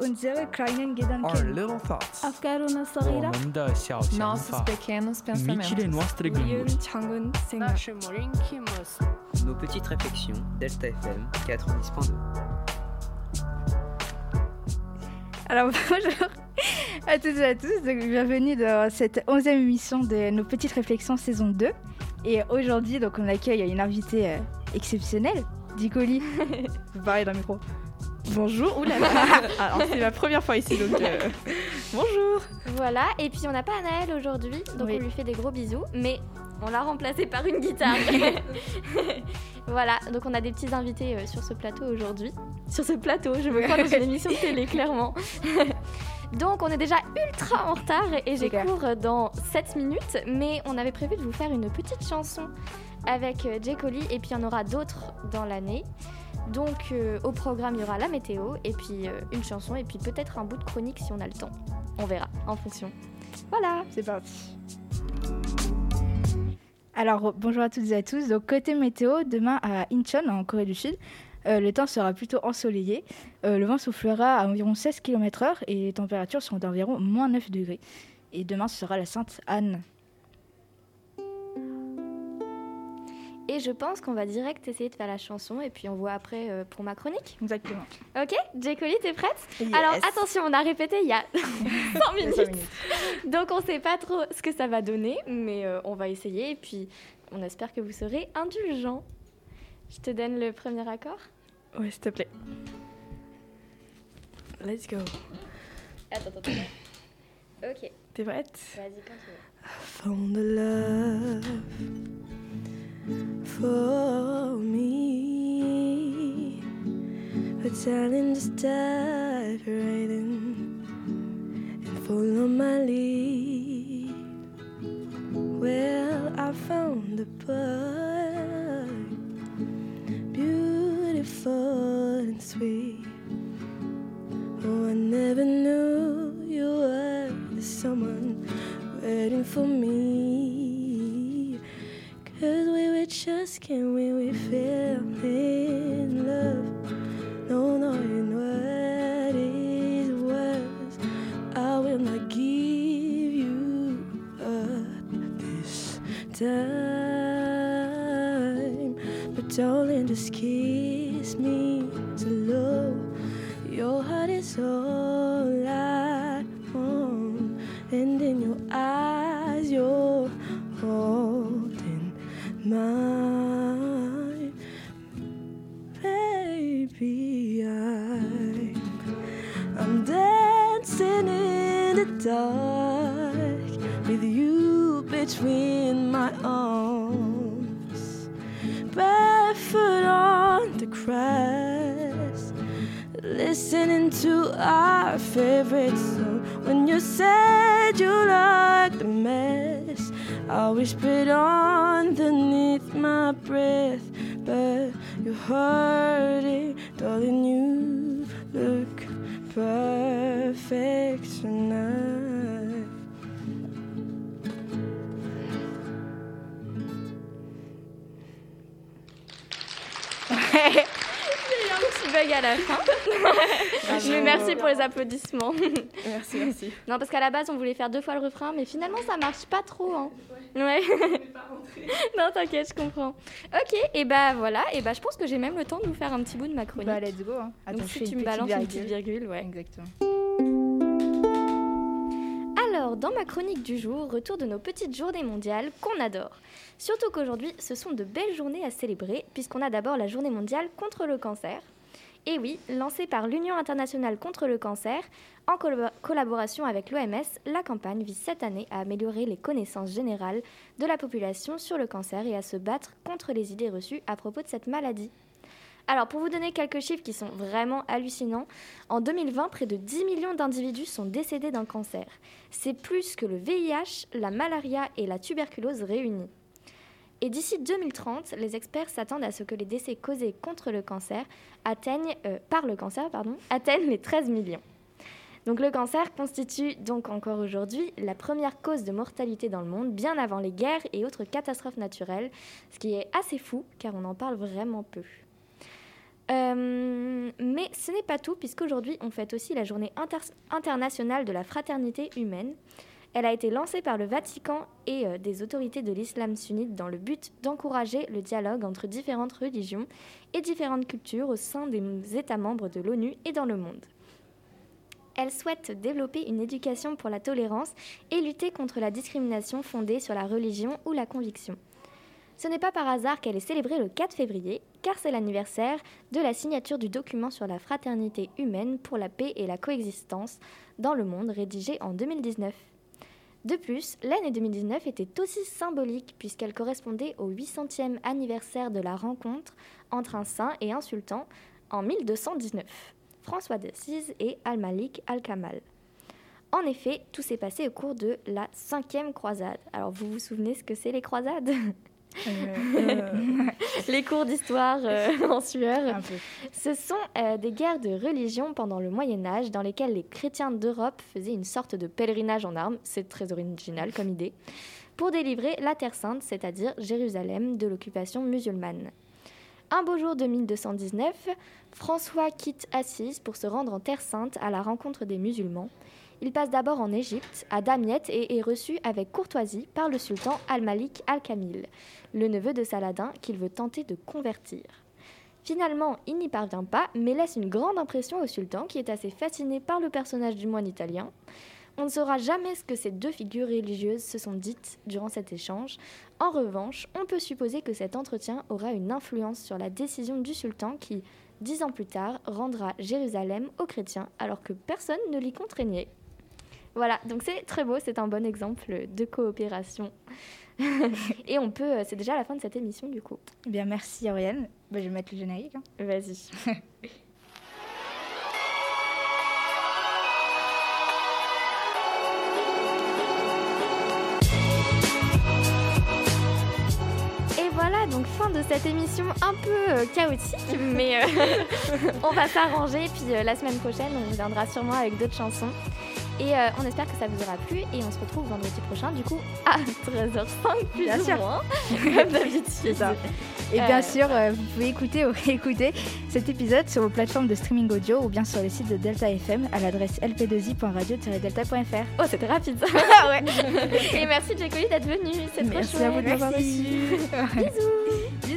unsere kleinen Gedanken, nos petites réflexions, Delta FM 90.2. Alors bonjour à toutes et à tous, bienvenue dans cette 11e émission de Nos Petites Réflexions saison 2. Et aujourd'hui, donc, on accueille une invitée euh, exceptionnelle, Dicoli. Pareil dans le micro. Bonjour, oulala Alors c'est ma première fois ici donc euh, bonjour Voilà, et puis on n'a pas Anaël aujourd'hui, donc Oui. on lui fait des gros bisous, mais on l'a remplacée par une guitare. voilà, donc on a des petits invités euh, sur ce plateau aujourd'hui. Sur ce plateau, je me crois dans une émission de télé, clairement. donc on est déjà ultra en retard et j'ai cours dans 7 minutes, mais on avait prévu de vous faire une petite chanson avec euh, Jay Collie, et puis il y en aura d'autres dans l'année. Donc euh, au programme, il y aura la météo, et puis euh, une chanson, et puis peut-être un bout de chronique si on a le temps. On verra, en fonction. Voilà. C'est parti. Alors bonjour à toutes et à tous. Donc côté météo, demain à Incheon en Corée du Sud, euh, le temps sera plutôt ensoleillé. Le vent soufflera à environ 16 km/h et les températures seront d'environ moins 9 degrés. Et demain ce sera la Sainte Anne. Et je pense qu'on va direct essayer de faire la chanson, et puis on voit après euh, pour ma chronique. Exactement. Ok Jay Collie, t'es prête? Alors attention, on a répété il y a 5 minutes. Donc on sait pas trop ce que ça va donner, mais euh, on va essayer, et puis on espère que vous serez indulgents. Je te donne le premier accord Ouais s'il te plaît. Let's go. Attends, attends, attends. Ok, T'es prête? Vas-y veux. Found love for me. A talent just dive right in And follow my lead. Well, I found the boy Beautiful and sweet we, fell in love. No knowing what it was. I will not give you up this time. But darling, just kiss me slow. Your heart is all dark with you between my arms, barefoot on the grass listening to our favorite song. When you said you liked the mess, I whispered underneath my breath, but you heard J'ai eu un petit bug à la fin. mais merci pour les applaudissements. Merci, merci. non, parce qu'à la base, on voulait faire deux fois le refrain, mais finalement, ça marche pas trop. Hein. Ouais. non, t'inquiète, je comprends. Ok, et bah voilà, et bah je pense que j'ai même le temps de vous faire un petit bout de ma chronique. Bah let's go. Hein. Attends, Donc si tu me balances une petite virgule, ouais. Exactement. Dans ma chronique du jour, retour de nos petites journées mondiales qu'on adore. Surtout qu'aujourd'hui, ce sont de belles journées à célébrer, puisqu'on a d'abord la journée mondiale contre le cancer. Et oui, lancée par l'Union internationale contre le cancer, en collabo- collaboration avec l'OMS, la campagne vise cette année à améliorer les connaissances générales de la population sur le cancer et à se battre contre les idées reçues à propos de cette maladie. Alors, pour vous donner quelques chiffres qui sont vraiment hallucinants, en 2020, près de 10 millions d'individus sont décédés d'un cancer. C'est plus que le VIH, la malaria et la tuberculose réunis. Et d'ici 2030, les experts s'attendent à ce que les décès causés contre le cancer atteignent, euh, par le cancer atteignent les 13 millions. Donc le cancer constitue donc encore aujourd'hui la première cause de mortalité dans le monde, bien avant les guerres et autres catastrophes naturelles, ce qui est assez fou car on en parle vraiment peu. Euh, mais ce n'est pas tout, puisqu'aujourd'hui on fête aussi la journée internationale de la fraternité humaine. Elle a été lancée par le Vatican et euh, des autorités de l'islam sunnite dans le but d'encourager le dialogue entre différentes religions et différentes cultures au sein des États membres de l'ONU et dans le monde. Elle souhaite développer une éducation pour la tolérance et lutter contre la discrimination fondée sur la religion ou la conviction. Ce n'est pas par hasard qu'elle est célébrée le 4 février, car c'est l'anniversaire de la signature du document sur la fraternité humaine pour la paix et la coexistence dans le monde rédigé en 2019. De plus, l'année 2019 était aussi symbolique puisqu'elle correspondait au 800e anniversaire de la rencontre entre un saint et un sultan en 1219, François d'Assise et Al-Malik al-Kamal. En effet, tout s'est passé au cours de la cinquième croisade. Alors vous vous souvenez ce que c'est les croisades? les cours d'histoire euh, en sueur. Ce sont des guerres de religion pendant le Moyen Âge dans lesquelles les chrétiens d'Europe faisaient une sorte de pèlerinage en armes, c'est très original comme idée, pour délivrer la Terre Sainte, c'est-à-dire Jérusalem, de l'occupation musulmane. Un beau jour de 1219, François quitte Assise pour se rendre en Terre Sainte à la rencontre des musulmans. Il passe d'abord en Égypte, à Damiette, et est reçu avec courtoisie par le sultan Al-Malik al-Kamil, le neveu de Saladin qu'il veut tenter de convertir. Finalement, il n'y parvient pas, mais laisse une grande impression au sultan qui est assez fasciné par le personnage du moine italien. On ne saura jamais ce que ces deux figures religieuses se sont dites durant cet échange. En revanche, on peut supposer que cet entretien aura une influence sur la décision du sultan qui, dix ans plus tard, rendra Jérusalem aux chrétiens alors que personne ne l'y contraignait. Voilà, donc c'est très beau, c'est un bon exemple de coopération. et on peut, euh, c'est déjà la fin de cette émission du coup. Eh bien, merci Auriane. Bah, je vais mettre le générique. Hein. Vas-y. Et voilà, donc fin de cette émission un peu euh, chaotique, mais euh, on va s'arranger. Puis la semaine prochaine, on reviendra sûrement avec d'autres chansons. Et euh, on espère que ça vous aura plu et on se retrouve vendredi prochain du coup à 13h05 plus bien ou sûr. moins comme d'habitude. Et bien euh, sûr, euh, vous pouvez écouter ou réécouter cet épisode sur vos plateformes de streaming audio ou bien sur le site de Delta FM à l'adresse lp2i.radio-delta.fr. Oh, c'était rapide ça. ouais. et merci Jacoli d'être venu. C'est trop Merci à vous de m'avoir reçu. Bisous.